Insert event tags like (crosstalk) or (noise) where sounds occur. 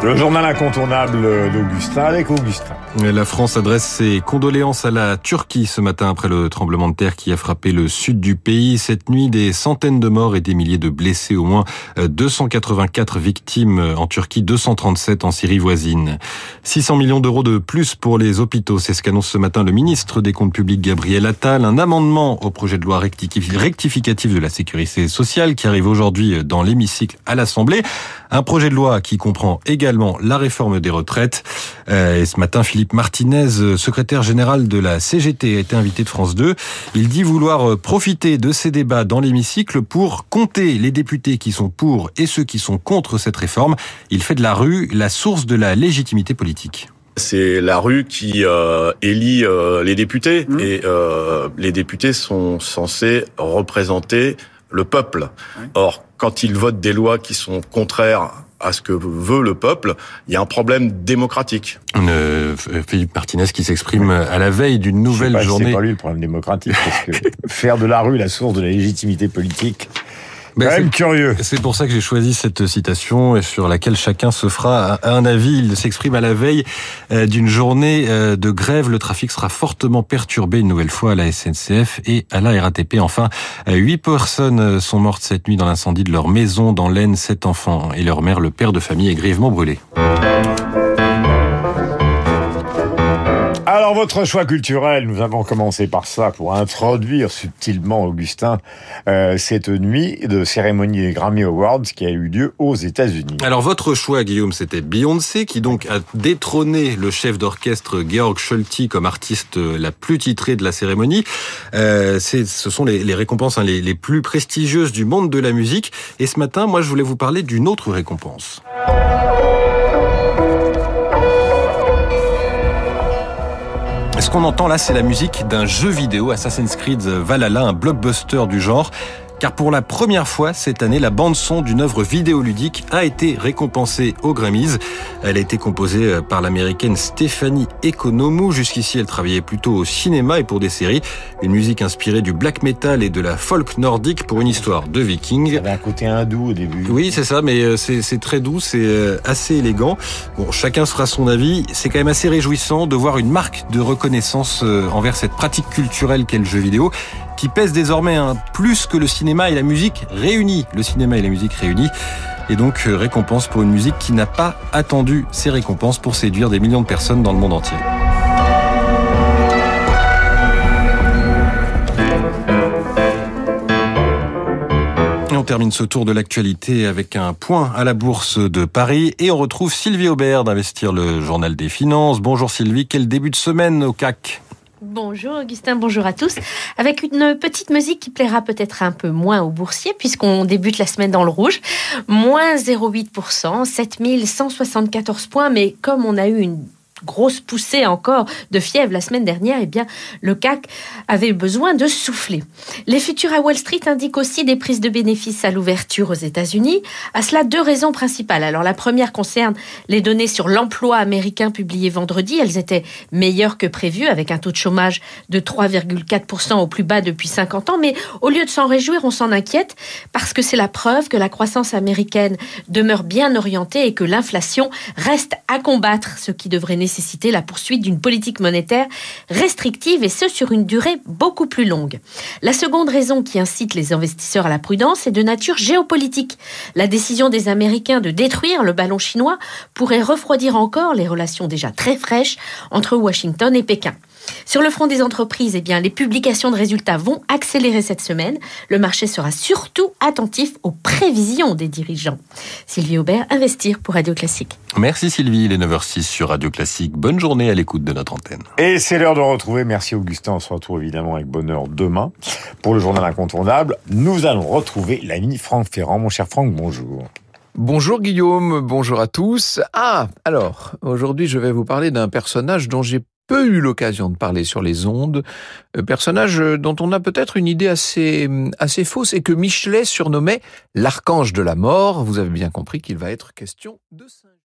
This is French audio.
Le journal incontournable d'Augustin avec Augustin. La France adresse ses condoléances à la Turquie ce matin après le tremblement de terre qui a frappé le sud du pays. Cette nuit, des centaines de morts et des milliers de blessés, au moins 284 victimes en Turquie, 237 en Syrie voisine. 600 millions d'euros de plus pour les hôpitaux, c'est ce qu'annonce ce matin le ministre des Comptes publics Gabriel Attal. Un amendement au projet de loi rectificatif de la sécurité sociale qui arrive aujourd'hui dans l'hémicycle à l'Assemblée. Un projet de loi qui comprend également la réforme des retraites. Euh, et ce matin, Philippe Martinez, secrétaire général de la CGT, a été invité de France 2. Il dit vouloir profiter de ces débats dans l'hémicycle pour compter les députés qui sont pour et ceux qui sont contre cette réforme. Il fait de la rue la source de la légitimité politique. C'est la rue qui euh, élit euh, les députés mmh. et euh, les députés sont censés représenter le peuple. Or, quand ils votent des lois qui sont contraires à ce que veut le peuple, il y a un problème démocratique. Euh, Philippe Martinez qui s'exprime à la veille d'une nouvelle pas journée. C'est pas lui le problème démocratique, parce que (laughs) faire de la rue la source de la légitimité politique, Ben, quand même curieux. C'est pour ça que j'ai choisi cette citation et sur laquelle chacun se fera un avis. Il s'exprime à la veille euh, d'une journée euh, de grève. Le trafic sera fortement perturbé une nouvelle fois à la SNCF et à la RATP. Enfin, euh, huit personnes sont mortes cette nuit dans l'incendie de leur maison dans l'Aisne. Sept enfants et leur mère, le père de famille, est grièvement brûlé. Alors, votre choix culturel, nous avons commencé par ça pour introduire subtilement, Augustin, euh, cette nuit de cérémonie des Grammy Awards qui a eu lieu aux États-Unis. Alors, votre choix, Guillaume, c'était Beyoncé, qui donc a détrôné le chef d'orchestre Georg Scholti comme artiste la plus titrée de la cérémonie. Euh, ce sont les, récompenses hein, les plus prestigieuses du monde de la musique. Et ce matin, moi, je voulais vous parler d'une autre récompense. Ce qu'on entend là, c'est la musique d'un jeu vidéo, Assassin's Creed Valhalla, un blockbuster du genre. Car pour la première fois cette année, la bande-son d'une œuvre vidéoludique a été récompensée aux Grammys. Elle a été composée par l'américaine Stéphanie Economou. Jusqu'ici, elle travaillait plutôt au cinéma et pour des séries. Une musique inspirée du black metal et de la folk nordique pour une histoire de vikings. Ça avait un côté hindou au début. Oui, c'est ça, mais c'est très doux, c'est assez élégant. Bon, chacun sera son avis. C'est quand même assez réjouissant de voir une marque de reconnaissance envers cette pratique culturelle qu'est le jeu vidéo qui pèse désormais hein, plus que le cinéma et la musique réunis. Le cinéma et la musique réunis. Et donc récompense pour une musique qui n'a pas attendu ces récompenses pour séduire des millions de personnes dans le monde entier. On termine ce tour de l'actualité avec un point à la bourse de Paris et on retrouve Sylvie Aubert d'Investir le Journal des Finances. Bonjour Sylvie, quel début de semaine au CAC Bonjour Augustin, bonjour à tous. Avec une petite musique qui plaira peut-être un peu moins aux boursiers puisqu'on débute la semaine dans le rouge. Moins 0,8%, 7174 points, mais comme on a eu une grosse poussée encore de fièvre la semaine dernière, eh bien, le CAC avait besoin de souffler. Les futurs à Wall Street indiquent aussi des prises de bénéfices à l'ouverture aux États-Unis. À cela, deux raisons principales. Alors, la première concerne les données sur l'emploi américain publiées vendredi. Elles étaient meilleures que prévues, avec un taux de chômage de 3,4% au plus bas depuis 50 ans. Mais au lieu de s'en réjouir, on s'en inquiète parce que c'est la preuve que la croissance américaine demeure bien orientée et que l'inflation reste à combattre, ce qui devrait nécessiter nécessiter la poursuite d'une politique monétaire restrictive et ce sur une durée beaucoup plus longue. La seconde raison qui incite les investisseurs à la prudence est de nature géopolitique. La décision des Américains de détruire le ballon chinois pourrait refroidir encore les relations déjà très fraîches entre Washington et Pékin. Sur le front des entreprises, eh bien, les publications de résultats vont accélérer cette semaine. Le marché sera surtout attentif aux prévisions des dirigeants. Sylvie Aubert, Investir pour Radio Classique. Merci Sylvie, il est 9h06 sur Radio Classique. Bonne journée à l'écoute de notre antenne. Et c'est l'heure de retrouver, merci Augustin, on se retrouve évidemment avec bonheur demain pour le journal incontournable. Nous allons retrouver l'ami Franck Ferrand. Mon cher Franck, bonjour. Bonjour Guillaume, bonjour à tous. Ah, alors, aujourd'hui je vais vous parler d'un personnage dont j'ai peu eu l'occasion de parler sur les ondes, personnage dont on a peut-être une idée assez, assez fausse et que Michelet surnommait l'archange de la mort. Vous avez bien compris qu'il va être question de Saint